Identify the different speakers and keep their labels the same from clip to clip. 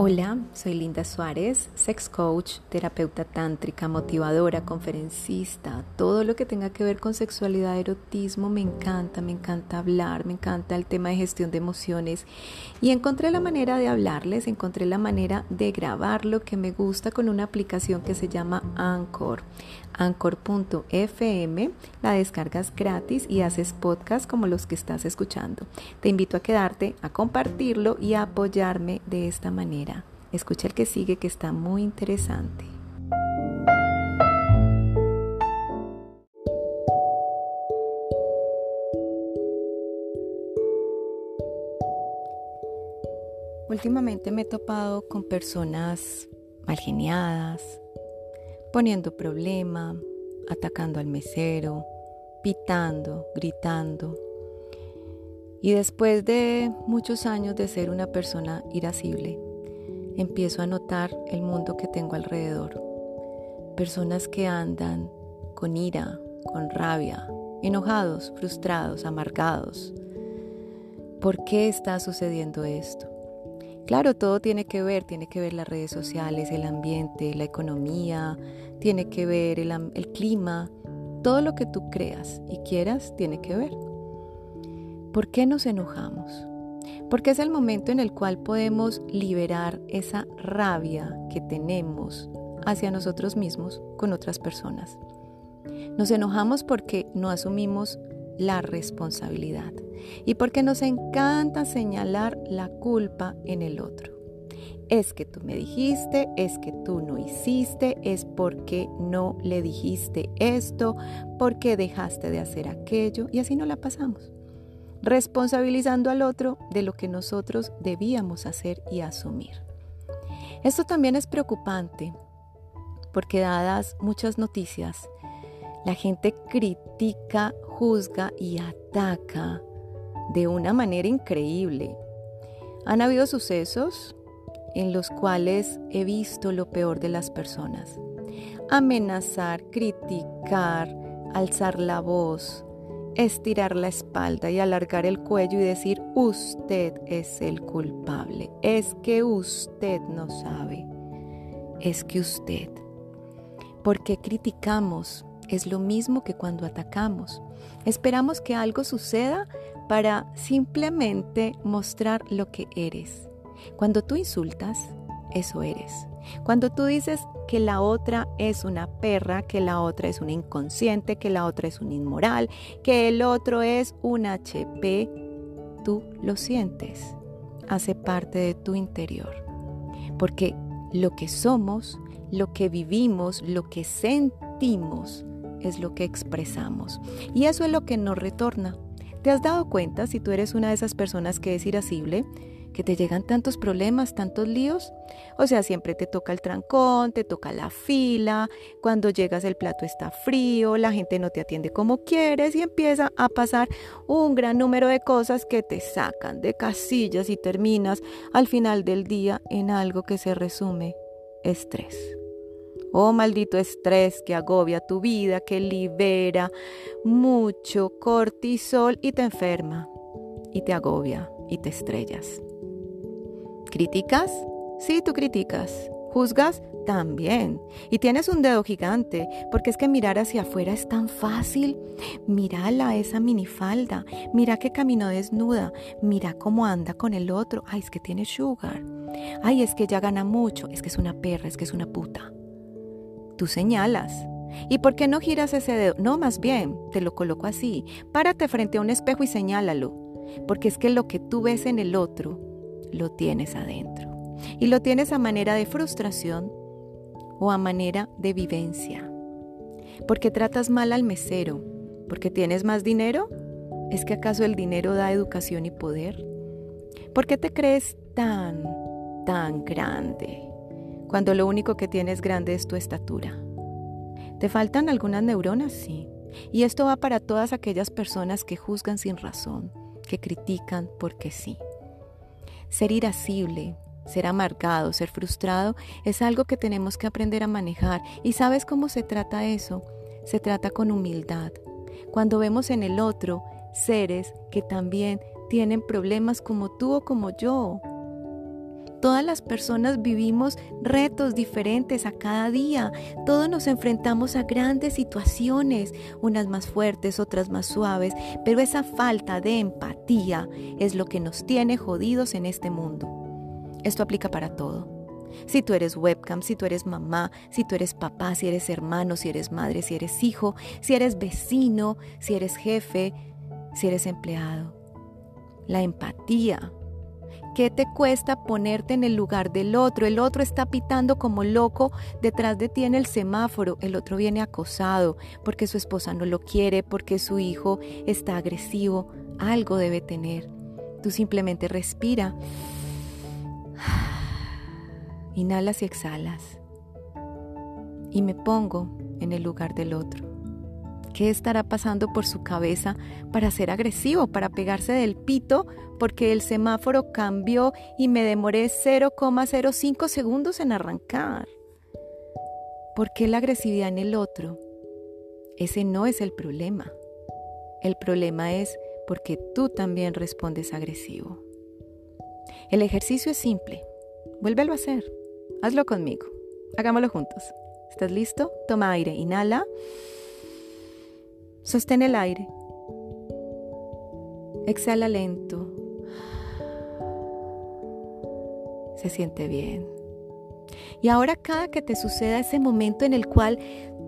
Speaker 1: Hola, soy Linda Suárez, sex coach, terapeuta tántrica, motivadora, conferencista, todo lo que tenga que ver con sexualidad, erotismo, me encanta, me encanta hablar, me encanta el tema de gestión de emociones y encontré la manera de hablarles, encontré la manera de grabar lo que me gusta con una aplicación que se llama Anchor anchor.fm, la descargas gratis y haces podcast como los que estás escuchando. Te invito a quedarte, a compartirlo y a apoyarme de esta manera. Escucha el que sigue que está muy interesante. Últimamente me he topado con personas mal geniadas, poniendo problema, atacando al mesero, pitando, gritando. Y después de muchos años de ser una persona irascible, empiezo a notar el mundo que tengo alrededor. Personas que andan con ira, con rabia, enojados, frustrados, amargados. ¿Por qué está sucediendo esto? Claro, todo tiene que ver, tiene que ver las redes sociales, el ambiente, la economía, tiene que ver el, clima, todo lo que tú creas y quieras tiene que ver. ¿Por qué nos enojamos? Porque es el momento en el cual podemos liberar esa rabia que tenemos hacia nosotros mismos con otras personas. Nos enojamos porque no asumimos la responsabilidad y porque nos encanta señalar la culpa en el otro. Es que tú me dijiste, es que tú no hiciste, es porque no le dijiste esto, porque dejaste de hacer aquello y así no la pasamos. Responsabilizando al otro de lo que nosotros debíamos hacer y asumir. Esto también es preocupante porque dadas muchas noticias, la gente critica, juzga y ataca de una manera increíble. Han habido sucesos en los cuales he visto lo peor de las personas. Amenazar, criticar, alzar la voz, estirar la espalda y alargar el cuello y decir, usted es el culpable, es que usted no sabe, es que usted. Porque criticamos es lo mismo que cuando atacamos. Esperamos que algo suceda para simplemente mostrar lo que eres. Cuando tú insultas, eso eres. Cuando tú dices que la otra es una perra, que la otra es un inconsciente, que la otra es un inmoral, que el otro es un HP, tú lo sientes. Hace parte de tu interior. Porque lo que somos, lo que vivimos, lo que sentimos, es lo que expresamos. Y eso es lo que nos retorna. ¿Te has dado cuenta si tú eres una de esas personas que es irascible? Que te llegan tantos problemas, tantos líos. O sea, siempre te toca el trancón, te toca la fila, cuando llegas el plato está frío, la gente no te atiende como quieres y empieza a pasar un gran número de cosas que te sacan de casillas y terminas al final del día en algo que se resume estrés. Oh maldito estrés que agobia tu vida, que libera mucho cortisol y te enferma y te agobia y te estrellas. ¿Criticas? Sí, tú criticas. ¿Juzgas? También. Y tienes un dedo gigante, porque es que mirar hacia afuera es tan fácil. Mírala, esa minifalda. Mira que caminó desnuda. Mira cómo anda con el otro. Ay, es que tiene sugar. Ay, es que ya gana mucho. Es que es una perra, es que es una puta. Tú señalas. ¿Y por qué no giras ese dedo? No, más bien, te lo coloco así. Párate frente a un espejo y señálalo. Porque es que lo que tú ves en el otro, lo tienes adentro. Y lo tienes a manera de frustración o a manera de vivencia. Porque tratas mal al mesero. Porque tienes más dinero. ¿Es que acaso el dinero da educación y poder? ¿Por qué te crees tan, tan grande? cuando lo único que tienes grande es tu estatura. ¿Te faltan algunas neuronas? Sí. Y esto va para todas aquellas personas que juzgan sin razón, que critican porque sí. Ser irascible, ser amargado, ser frustrado es algo que tenemos que aprender a manejar. ¿Y sabes cómo se trata eso? Se trata con humildad. Cuando vemos en el otro seres que también tienen problemas como tú o como yo, Todas las personas vivimos retos diferentes a cada día. Todos nos enfrentamos a grandes situaciones, unas más fuertes, otras más suaves, pero esa falta de empatía es lo que nos tiene jodidos en este mundo. Esto aplica para todo. Si tú eres webcam, si tú eres mamá, si tú eres papá, si eres hermano, si eres madre, si eres hijo, si eres vecino, si eres jefe, si eres empleado. La empatía. ¿Qué te cuesta ponerte en el lugar del otro? El otro está pitando como loco detrás de ti en el semáforo. El otro viene acosado porque su esposa no lo quiere, porque su hijo está agresivo. Algo debe tener. Tú simplemente respira Inhalas y exhalas. Y me pongo en el lugar del otro. ¿Qué estará pasando por su cabeza para ser agresivo, para pegarse del pito porque el semáforo cambió y me demoré 0,05 segundos en arrancar? ¿Por qué la agresividad en el otro? Ese no es el problema. El problema es porque tú también respondes agresivo. El ejercicio es simple. Vuélvelo a hacer. Hazlo conmigo. Hagámoslo juntos. ¿Estás listo? Toma aire. Inhala. Sostén el aire. Exhala lento. Se siente bien. Y ahora cada que te suceda ese momento en el cual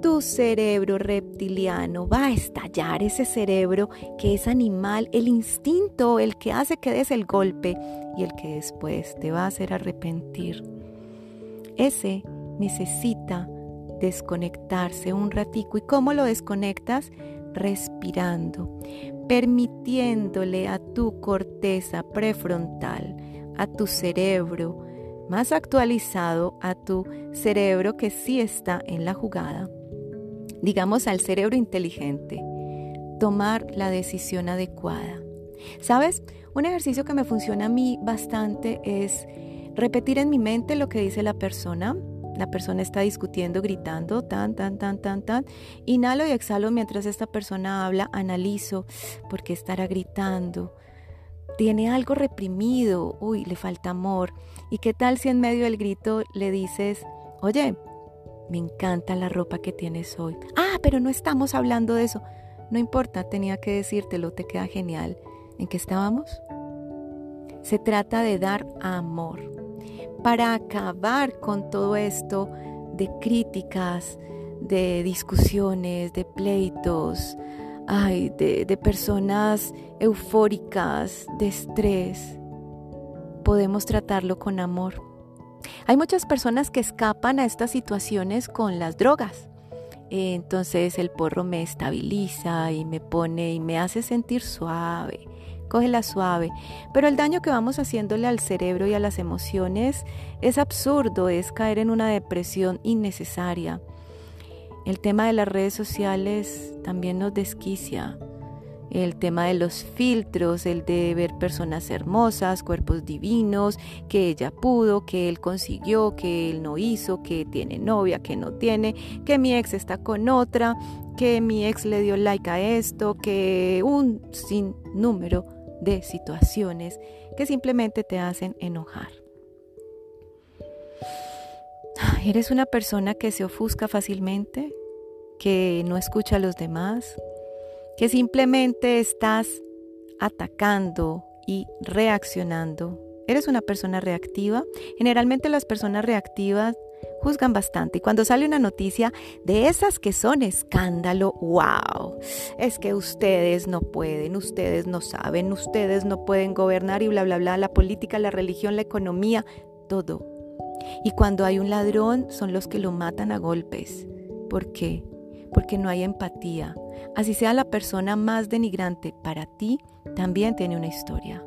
Speaker 1: tu cerebro reptiliano va a estallar, ese cerebro que es animal, el instinto, el que hace que des el golpe y el que después te va a hacer arrepentir ese necesita desconectarse un ratico. ¿Y cómo lo desconectas? Respirando, permitiéndole a tu corteza prefrontal, a tu cerebro más actualizado, a tu cerebro que sí está en la jugada, digamos al cerebro inteligente, tomar la decisión adecuada. ¿Sabes? Un ejercicio que me funciona a mí bastante es repetir en mi mente lo que dice la persona. La persona está discutiendo, gritando, tan, tan, tan, tan, tan. Inhalo y exhalo mientras esta persona habla, analizo por qué estará gritando. Tiene algo reprimido, uy, le falta amor. ¿Y qué tal si en medio del grito le dices, oye, me encanta la ropa que tienes hoy? Ah, pero no estamos hablando de eso. No importa, tenía que decírtelo, te queda genial. ¿En qué estábamos? Se trata de dar amor para acabar con todo esto de críticas, de discusiones, de pleitos, ay, de, de personas eufóricas, de estrés. Podemos tratarlo con amor. Hay muchas personas que escapan a estas situaciones con las drogas. Entonces el porro me estabiliza y me pone y me hace sentir suave cógela suave. Pero el daño que vamos haciéndole al cerebro y a las emociones es absurdo, es caer en una depresión innecesaria. El tema de las redes sociales también nos desquicia. El tema de los filtros, el de ver personas hermosas, cuerpos divinos, que ella pudo, que él consiguió, que él no hizo, que tiene novia, que no tiene, que mi ex está con otra, que mi ex le dio like a esto, que un sinnúmero de situaciones que simplemente te hacen enojar. ¿Eres una persona que se ofusca fácilmente? ¿Que no escucha a los demás? ¿Que simplemente estás atacando y reaccionando? ¿Eres una persona reactiva? Generalmente las personas reactivas juzgan bastante. Y cuando sale una noticia de esas que son escándalo, wow, es que ustedes no pueden, ustedes no saben, ustedes no pueden gobernar y bla, bla, bla, la política, la religión, la economía, todo. Y cuando hay un ladrón son los que lo matan a golpes. ¿Por qué? Porque no hay empatía. Así sea la persona más denigrante para ti, también tiene una historia.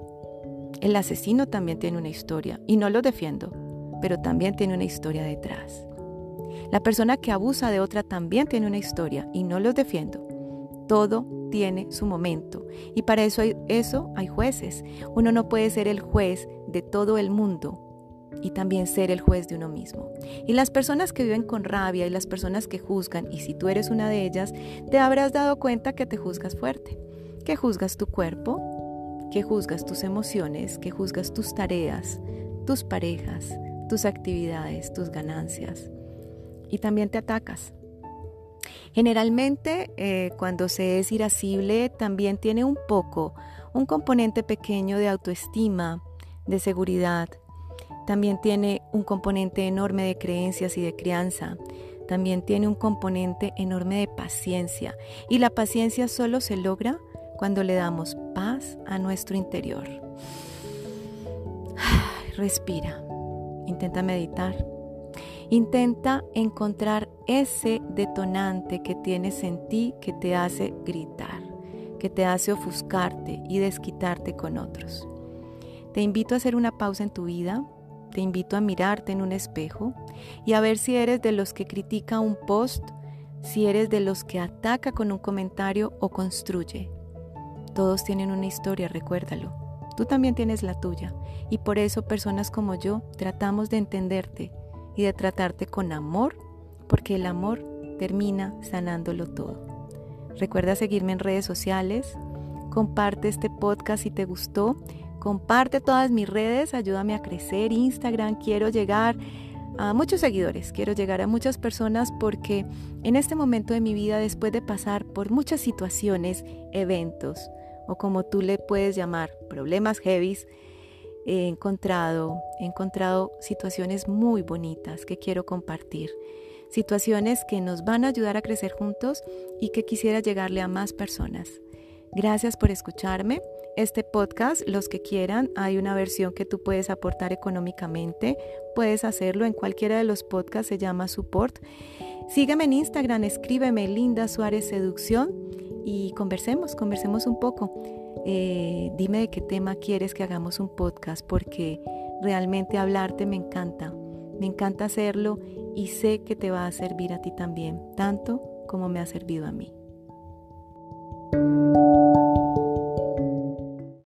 Speaker 1: El asesino también tiene una historia y no lo defiendo pero también tiene una historia detrás. La persona que abusa de otra también tiene una historia y no los defiendo. Todo tiene su momento y para eso hay, eso hay jueces. Uno no puede ser el juez de todo el mundo y también ser el juez de uno mismo. Y las personas que viven con rabia y las personas que juzgan, y si tú eres una de ellas, te habrás dado cuenta que te juzgas fuerte, que juzgas tu cuerpo, que juzgas tus emociones, que juzgas tus tareas, tus parejas, tus actividades, tus ganancias. Y también te atacas. Generalmente eh, cuando se es irascible también tiene un poco, un componente pequeño de autoestima, de seguridad. También tiene un componente enorme de creencias y de crianza. También tiene un componente enorme de paciencia. Y la paciencia solo se logra cuando le damos paz a nuestro interior. Respira. Intenta meditar. Intenta encontrar ese detonante que tienes en ti que te hace gritar, que te hace ofuscarte y desquitarte con otros. Te invito a hacer una pausa en tu vida, te invito a mirarte en un espejo y a ver si eres de los que critica un post, si eres de los que ataca con un comentario o construye. Todos tienen una historia, recuérdalo. Tú también tienes la tuya y por eso personas como yo tratamos de entenderte y de tratarte con amor, porque el amor termina sanándolo todo. Recuerda seguirme en redes sociales, comparte este podcast si te gustó, comparte todas mis redes, ayúdame a crecer, Instagram, quiero llegar a muchos seguidores, quiero llegar a muchas personas porque en este momento de mi vida, después de pasar por muchas situaciones, eventos, o como tú le puedes llamar, problemas heavies, he encontrado, he encontrado situaciones muy bonitas que quiero compartir. Situaciones que nos van a ayudar a crecer juntos y que quisiera llegarle a más personas. Gracias por escucharme. Este podcast, los que quieran, hay una versión que tú puedes aportar económicamente. Puedes hacerlo en cualquiera de los podcasts, se llama Support. Sígueme en Instagram, escríbeme Linda Suárez Seducción y conversemos, conversemos un poco. Eh, dime de qué tema quieres que hagamos un podcast porque realmente hablarte me encanta. Me encanta hacerlo y sé que te va a servir a ti también, tanto como me ha servido a mí.